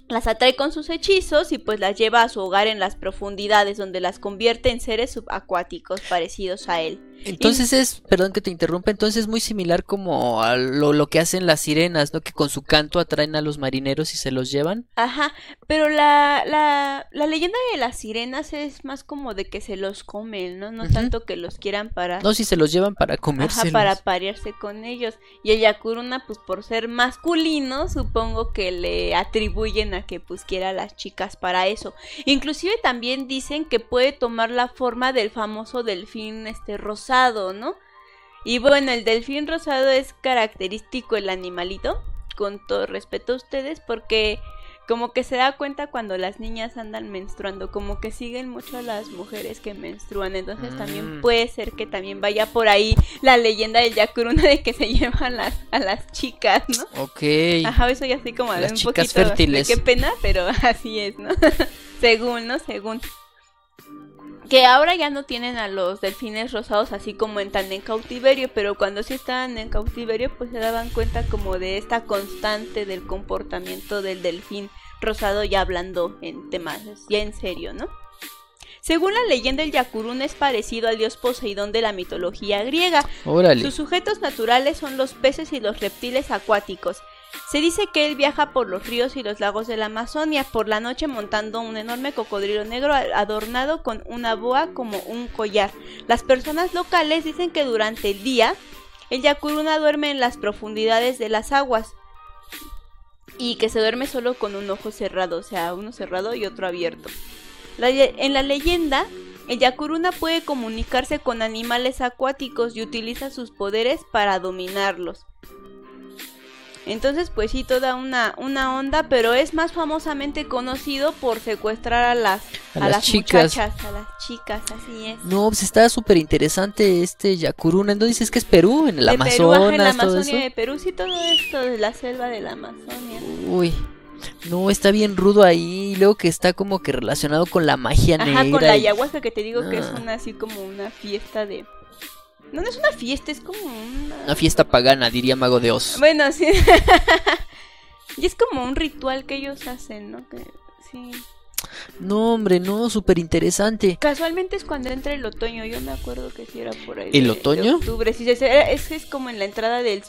Las atrae con sus hechizos y pues las lleva a su hogar en las profundidades donde las convierte en seres subacuáticos parecidos a él. Entonces es, perdón que te interrumpa, entonces es muy similar como a lo, lo que hacen las sirenas, ¿no? Que con su canto atraen a los marineros y se los llevan. Ajá, pero la, la, la leyenda de las sirenas es más como de que se los comen, ¿no? No tanto que los quieran para... No, si se los llevan para Ajá, comérselos. para parearse con ellos. Y el Yakuruna, pues por ser masculino, supongo que le atribuyen a que pues quiera a las chicas para eso. Inclusive también dicen que puede tomar la forma del famoso delfín este rosado, ¿no? Y bueno, el delfín rosado es característico el animalito, con todo respeto a ustedes, porque como que se da cuenta cuando las niñas andan menstruando, como que siguen mucho a las mujeres que menstruan, entonces también Mm. puede ser que también vaya por ahí la leyenda del Yakuruna de que se llevan las, a las chicas, ¿no? Ok. Ajá, eso ya así como Las un chicas poquito fértiles. de qué pena, pero así es, ¿no? según, ¿no? Según. Que ahora ya no tienen a los delfines rosados así como en tan en cautiverio, pero cuando sí estaban en cautiverio, pues se daban cuenta como de esta constante del comportamiento del delfín rosado ya hablando en temas ya en serio, ¿no? Según la leyenda, el Yakuruna es parecido al dios Poseidón de la mitología griega, Órale. sus sujetos naturales son los peces y los reptiles acuáticos. Se dice que él viaja por los ríos y los lagos de la Amazonia por la noche montando un enorme cocodrilo negro adornado con una boa como un collar. Las personas locales dicen que durante el día el Yakuruna duerme en las profundidades de las aguas y que se duerme solo con un ojo cerrado, o sea, uno cerrado y otro abierto. En la leyenda, el Yakuruna puede comunicarse con animales acuáticos y utiliza sus poderes para dominarlos. Entonces, pues sí, toda una, una onda, pero es más famosamente conocido por secuestrar a las, A a las las chicas. muchachas, a las chicas, así es. No, pues está súper interesante este Yakuruna. Entonces dices que es Perú, en el de Perú, ajá, Amazonas, en la todo Amazonia eso. de Perú, sí, todo esto de la selva de la Amazonia. Uy. No, está bien rudo ahí. Y luego que está como que relacionado con la magia negra. Ajá, con la y- ayahuasca que te digo que es Ah. una así como una fiesta de... No, no es una fiesta, es como una... Una fiesta pagana, diría Mago de Oz. Bueno, sí. y es como un ritual que ellos hacen, ¿no? Que, sí. No, hombre, no, súper interesante. Casualmente es cuando entra el otoño, yo me acuerdo que sí era por ahí. ¿El de- otoño? de octubre, sí, es, es, es como en la entrada del.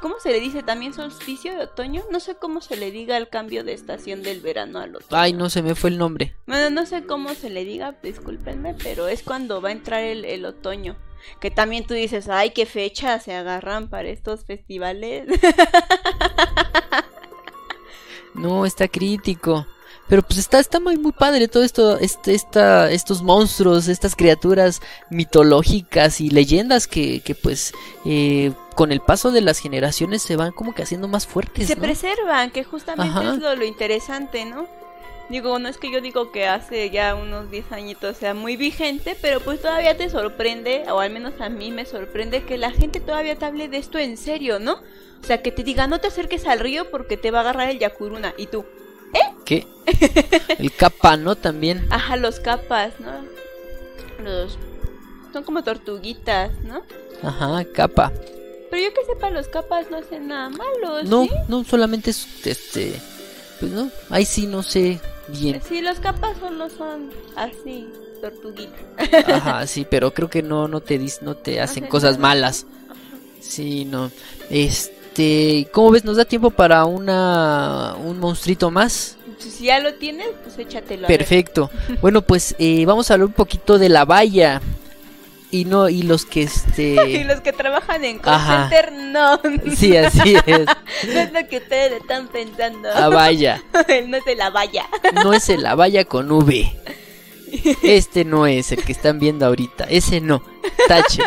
¿Cómo se le dice también solsticio de otoño? No sé cómo se le diga al cambio de estación del verano al otoño. Ay, no se me fue el nombre. Bueno, no sé cómo se le diga, discúlpenme, pero es cuando va a entrar el, el otoño. Que también tú dices, ay, qué fecha se agarran para estos festivales. No, está crítico. Pero pues está, está muy, muy padre todo esto, este, esta, estos monstruos, estas criaturas mitológicas y leyendas que, que pues eh, con el paso de las generaciones se van como que haciendo más fuertes. se ¿no? preservan, que justamente Ajá. es lo, lo interesante, ¿no? Digo, no es que yo digo que hace ya unos 10 añitos sea muy vigente, pero pues todavía te sorprende, o al menos a mí me sorprende que la gente todavía te hable de esto en serio, ¿no? O sea, que te diga, no te acerques al río porque te va a agarrar el Yakuruna. Y tú, ¿Qué? El capa, ¿no? También. ajá, los capas, ¿no? Los... Son como tortuguitas, ¿no? Ajá, capa. Pero yo que sepa, los capas no hacen nada malo, No, ¿sí? no, solamente es este. Pues no, ahí sí no sé bien. Sí, los capas solo son así, tortuguitas. Ajá, sí, pero creo que no, no te dis, no te hacen cosas nada. malas. Sí, no. Este, ¿cómo ves? ¿Nos da tiempo para una un monstruito más? Si ya lo tienes, pues échatelo. Perfecto. Bueno, pues eh, vamos a hablar un poquito de la valla y no y los que Y este. los que trabajan en call Ajá. center, no. Sí, así es. No es lo que ustedes están pensando. La valla. no es de la valla. No es el la valla con V. Este no es el que están viendo ahorita. Ese no. Tache.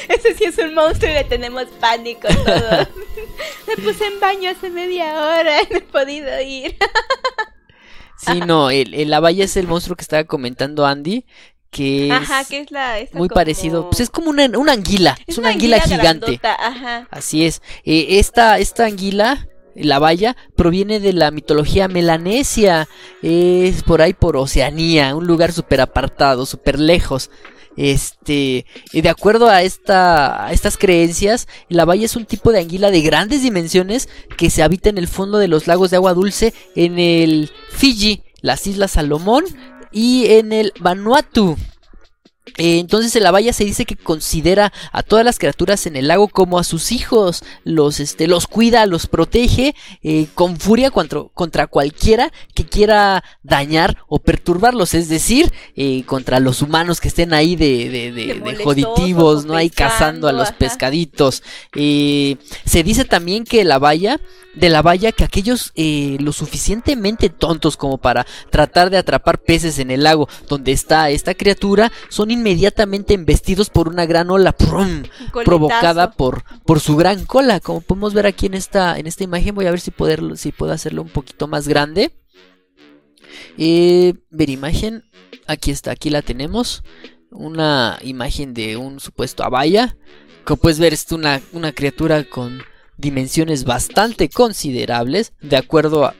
Ese sí es un monstruo y le tenemos pánico todos. Me puse en baño hace media hora y no he podido ir. Sí, no, el, el- la valla es el monstruo que estaba comentando Andy, que es Ajá, que es la. muy como- parecido, pues es como una, una anguila, es, una, anguila, gigante, Ajá. así es. Eh, esta, esta anguila, la valla, proviene de la mitología melanesia, es por ahí por Oceanía, un lugar súper apartado, súper lejos. Este, de acuerdo a, esta, a estas creencias, la valla es un tipo de anguila de grandes dimensiones que se habita en el fondo de los lagos de agua dulce en el Fiji, las Islas Salomón y en el Vanuatu. Eh, entonces en la valla se dice que considera a todas las criaturas en el lago como a sus hijos, los, este, los cuida, los protege eh, con furia contra, contra cualquiera que quiera dañar o perturbarlos, es decir, eh, contra los humanos que estén ahí de, de, de- De joditivos, ¿no? Ahí cazando a los ajá. pescaditos. Eh, se dice también que la valla, de la valla, que aquellos eh, lo suficientemente tontos como para tratar de atrapar peces en el lago donde está esta criatura, son inmediatamente embestidos por una gran ola ¡prum! Un coletazo. provocada por, por su gran cola. Como podemos ver aquí en esta, en esta imagen, voy a ver si, poderlo, si puedo hacerlo un poquito más grande. Eh, ver imagen, aquí está, aquí la tenemos. Una imagen de un supuesto abaya. Como puedes ver, es una, una criatura con dimensiones bastante considerables, de acuerdo a,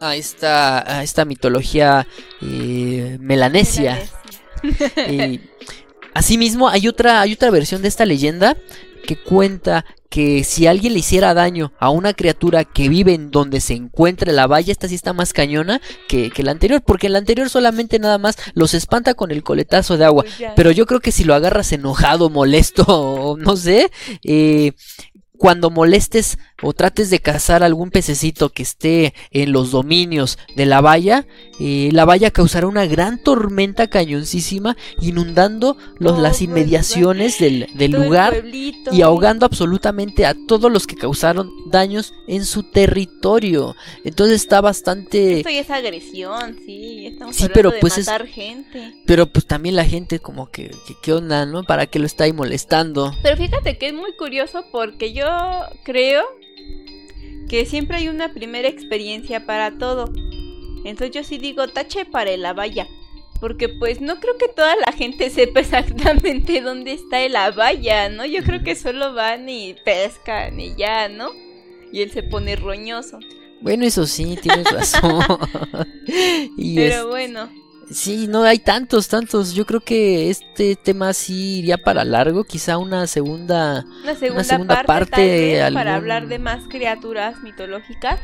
a esta, a esta mitología eh, melanesia. Y asimismo, hay otra, hay otra versión de esta leyenda que cuenta que si alguien le hiciera daño a una criatura que vive en donde se encuentra la valla, esta sí está más cañona que, que la anterior, porque la anterior solamente nada más los espanta con el coletazo de agua. Pues. Pero yo creo que si lo agarras enojado, molesto, no sé, eh, cuando molestes o trates de cazar algún pececito que esté en los dominios de la valla, eh, la valla causará una gran tormenta cañoncísima, inundando los, las inmediaciones del, del lugar y ahogando absolutamente a todos los que causaron daños en su territorio. Entonces está bastante... Esto ya es agresión, sí. Estamos Sí, pero de pues es- matar gente. Pero pues también la gente como que, que ¿qué onda, no? ¿Para qué lo está ahí molestando? Pero fíjate que es muy curioso porque yo creo que siempre hay una primera experiencia para todo. Entonces yo sí digo tache para la valla. Porque pues no creo que toda la gente sepa exactamente dónde está la valla, ¿no? Yo creo que solo van y pescan y ya, ¿no? Y él se pone roñoso. Bueno, eso sí, tienes razón. y Pero es- bueno, sí, no hay tantos, tantos. Yo creo que este tema sí iría para largo, quizá una segunda. una segunda, segunda parte, parte, tal vez, algún- para hablar de más criaturas mitológicas.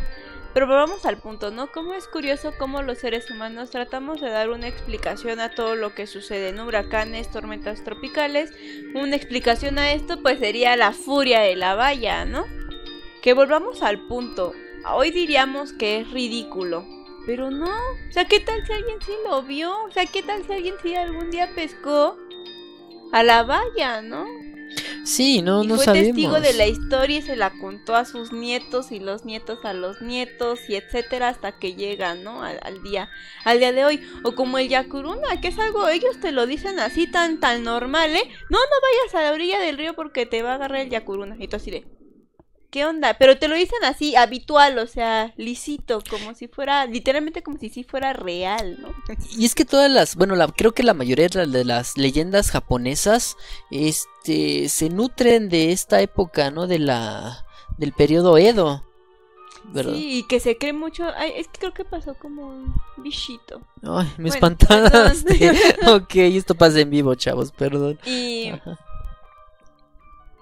Pero volvamos al punto, ¿no? Cómo es curioso cómo los seres humanos tratamos de dar una explicación a todo lo que sucede en huracanes, tormentas tropicales. Una explicación a esto pues sería la furia de la valla, ¿no? Que volvamos al punto. Hoy diríamos que es ridículo. Pero no. O sea, ¿qué tal si alguien sí lo vio? O sea, ¿qué tal si alguien sí algún día pescó a la valla, ¿no? Sí, no, y no fue sabemos. testigo de la historia y se la contó a sus nietos y los nietos a los nietos y etcétera hasta que llegan, ¿no? Al, al día, al día de hoy. O como el Yakuruna, que es algo, ellos te lo dicen así tan, tan normal, ¿eh? No, no vayas a la orilla del río porque te va a agarrar el Yakuruna. Y tú así de, ¿qué onda? Pero te lo dicen así, habitual, o sea, lisito, como si fuera, literalmente como si sí fuera real, ¿no? Y es que todas las, bueno, la, creo que la mayoría de las- de las leyendas japonesas, este, se nutren de esta época, ¿no? De la, del periodo Edo. ¿verdad? Sí, y que se cree mucho. Ay, es que creo que pasó como un bichito. Ay, me Bueno, espantaste. ok, esto pasa en vivo, chavos, perdón. Y, Ajá.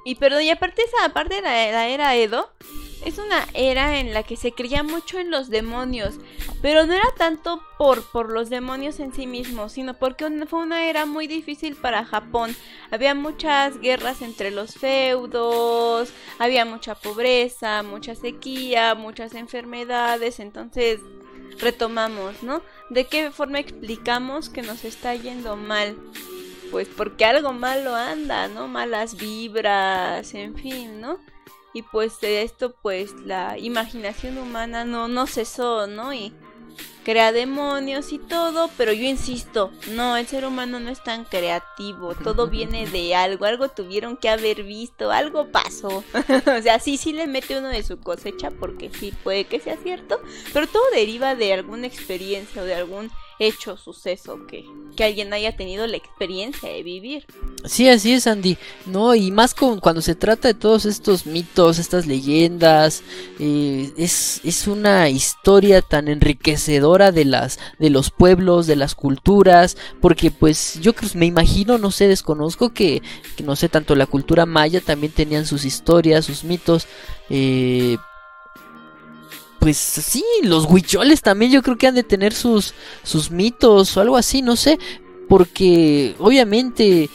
Y perdón, y aparte esa parte de la, era Edo, es una era en la que se creía mucho en los demonios, pero no era tanto por, por los demonios en sí mismos, sino porque fue una era muy difícil para Japón. Había muchas guerras entre los feudos, había mucha pobreza, mucha sequía, muchas enfermedades, entonces retomamos, ¿no? ¿De qué forma explicamos que nos está yendo mal? Pues porque algo malo anda, ¿no? Malas vibras, en fin, ¿no? Y pues de esto pues la imaginación humana no, no cesó, ¿no? Y crea demonios y todo, pero yo insisto, no, el ser humano no es tan creativo, todo viene de algo, algo tuvieron que haber visto, algo pasó. o sea, sí, sí le mete uno de su cosecha porque sí puede que sea cierto, pero todo deriva de alguna experiencia o de algún hecho, suceso que, que alguien haya tenido la experiencia de vivir. Sí, así es, Andy. No, y más con, cuando se trata de todos estos mitos, estas leyendas, eh, es, es una historia tan enriquecedora de las, de los pueblos, de las culturas, porque pues yo me imagino, no sé, desconozco que, que no sé, tanto la cultura maya también tenían sus historias, sus mitos, eh, pues sí, los huicholes también yo creo que han de tener sus, sus mitos o algo así, no sé, porque obviamente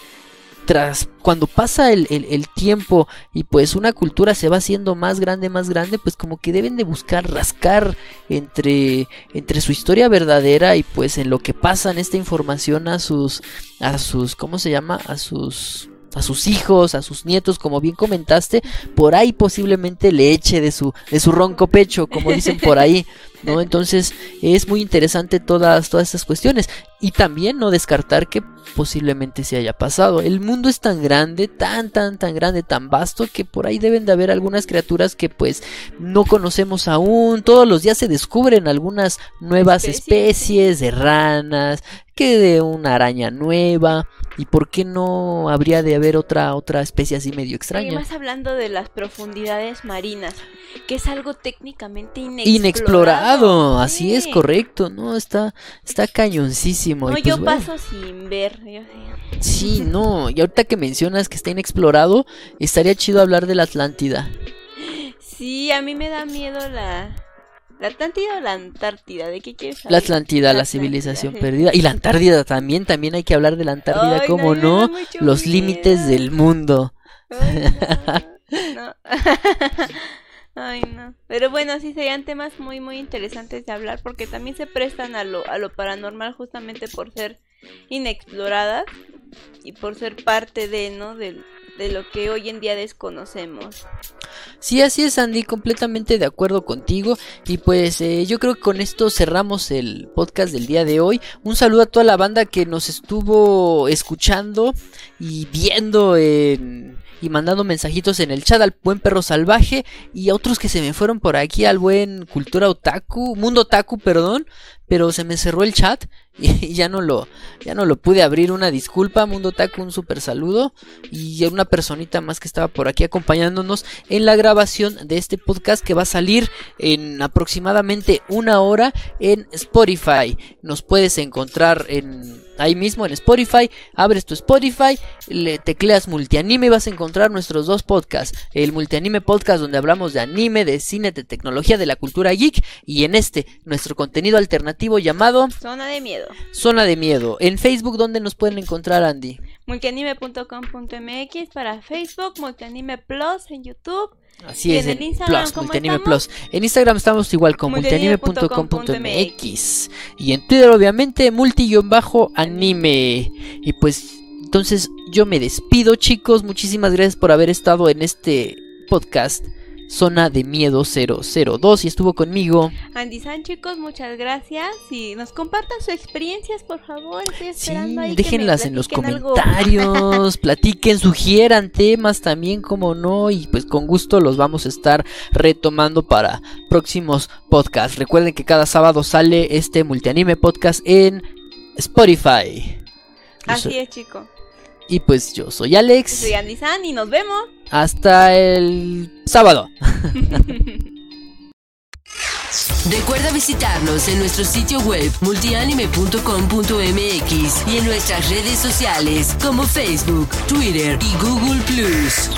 tras cuando pasa el, el- tiempo y pues una cultura se va haciendo más grande, más grande, pues como que deben de buscar rascar entre, entre su historia verdadera y pues en lo que pasan esta información a sus, a sus, ¿cómo se llama? A sus a sus hijos, a sus nietos, como bien comentaste, por ahí posiblemente le eche de su, de su ronco pecho, como dicen por ahí, ¿no? Entonces es muy interesante todas, todas estas cuestiones. Y también no descartar que posiblemente se haya pasado. El mundo es tan grande, tan, tan, tan grande, tan vasto, que por ahí deben de haber algunas criaturas que pues no conocemos aún. Todos los días se descubren algunas nuevas Especies. especies de ranas, que de una araña nueva. ¿Y por qué no habría de haber otra, otra especie así medio extraña? Además hablando de las profundidades marinas, que es algo técnicamente así es correcto, no, está, está cañoncísimo. No, y pues, yo bueno. paso sin ver. sí. No, y ahorita que mencionas que está inexplorado, estaría chido hablar de la Atlántida. Sí, a mí me da miedo la... ¿La Atlántida o la Antártida? ¿De qué quieres La? Atlántida, la, civilización perdida. Y la Antártida también, también hay que hablar de la Antártida, Ay, como no, los límites del mundo. Ay, no, no. Ay, no. Pero bueno, sí serían temas muy, muy interesantes de hablar porque también se prestan a lo, a lo paranormal justamente por ser inexploradas y por ser parte de, ¿no? De, de lo que hoy en día desconocemos. Sí, así es, Andy, completamente de acuerdo contigo. Y pues eh, yo creo que con esto cerramos el podcast del día de hoy. Un saludo a toda la banda que nos estuvo escuchando y viendo en- y mandando mensajitos en el chat al buen perro salvaje y a otros que se me fueron por aquí al buen cultura otaku, mundo otaku, perdón, pero se me cerró el chat y ya no lo ya no lo pude abrir, una disculpa, mundo otaku, un super saludo y una personita más que estaba por aquí acompañándonos en la grabación de este podcast que va a salir en aproximadamente una hora en Spotify. Nos puedes encontrar en ahí mismo en Spotify. Abres tu Spotify, le tecleas multianime y vas a encontrar nuestros dos podcasts. El multianime podcast donde hablamos de anime, de cine, de tecnología, de la cultura geek y en este nuestro contenido alternativo llamado Zona de miedo. Zona de Miedo. En Facebook donde nos pueden encontrar Andy. Multianime.com.mx para Facebook, Multianime Plus en YouTube. Así ¿Y es, en Instagram Plus, Multianime estamos? Plus. En Instagram estamos igual con multianime.com.mx. Y en Twitter, obviamente, multi-anime. Y pues, entonces yo me despido, chicos. Muchísimas gracias por haber estado en este podcast. Zona de Miedo 002 y estuvo conmigo. Andy San, chicos, muchas gracias. Y nos compartan sus experiencias, por favor. Estoy Sí, esperando ahí que me déjenlas en los algo. comentarios, platiquen, sugieran temas también, como no, y pues con gusto los vamos a estar retomando para próximos podcasts. Recuerden que cada sábado sale este multianime podcast en Spotify. Así es, chicos. Y pues yo soy Yo Alex. soy Andy San y nos vemos. Hasta el sábado. Recuerda visitarnos en nuestro sitio web multianime.com.mx y en nuestras redes sociales como Facebook, Twitter y Google Plus.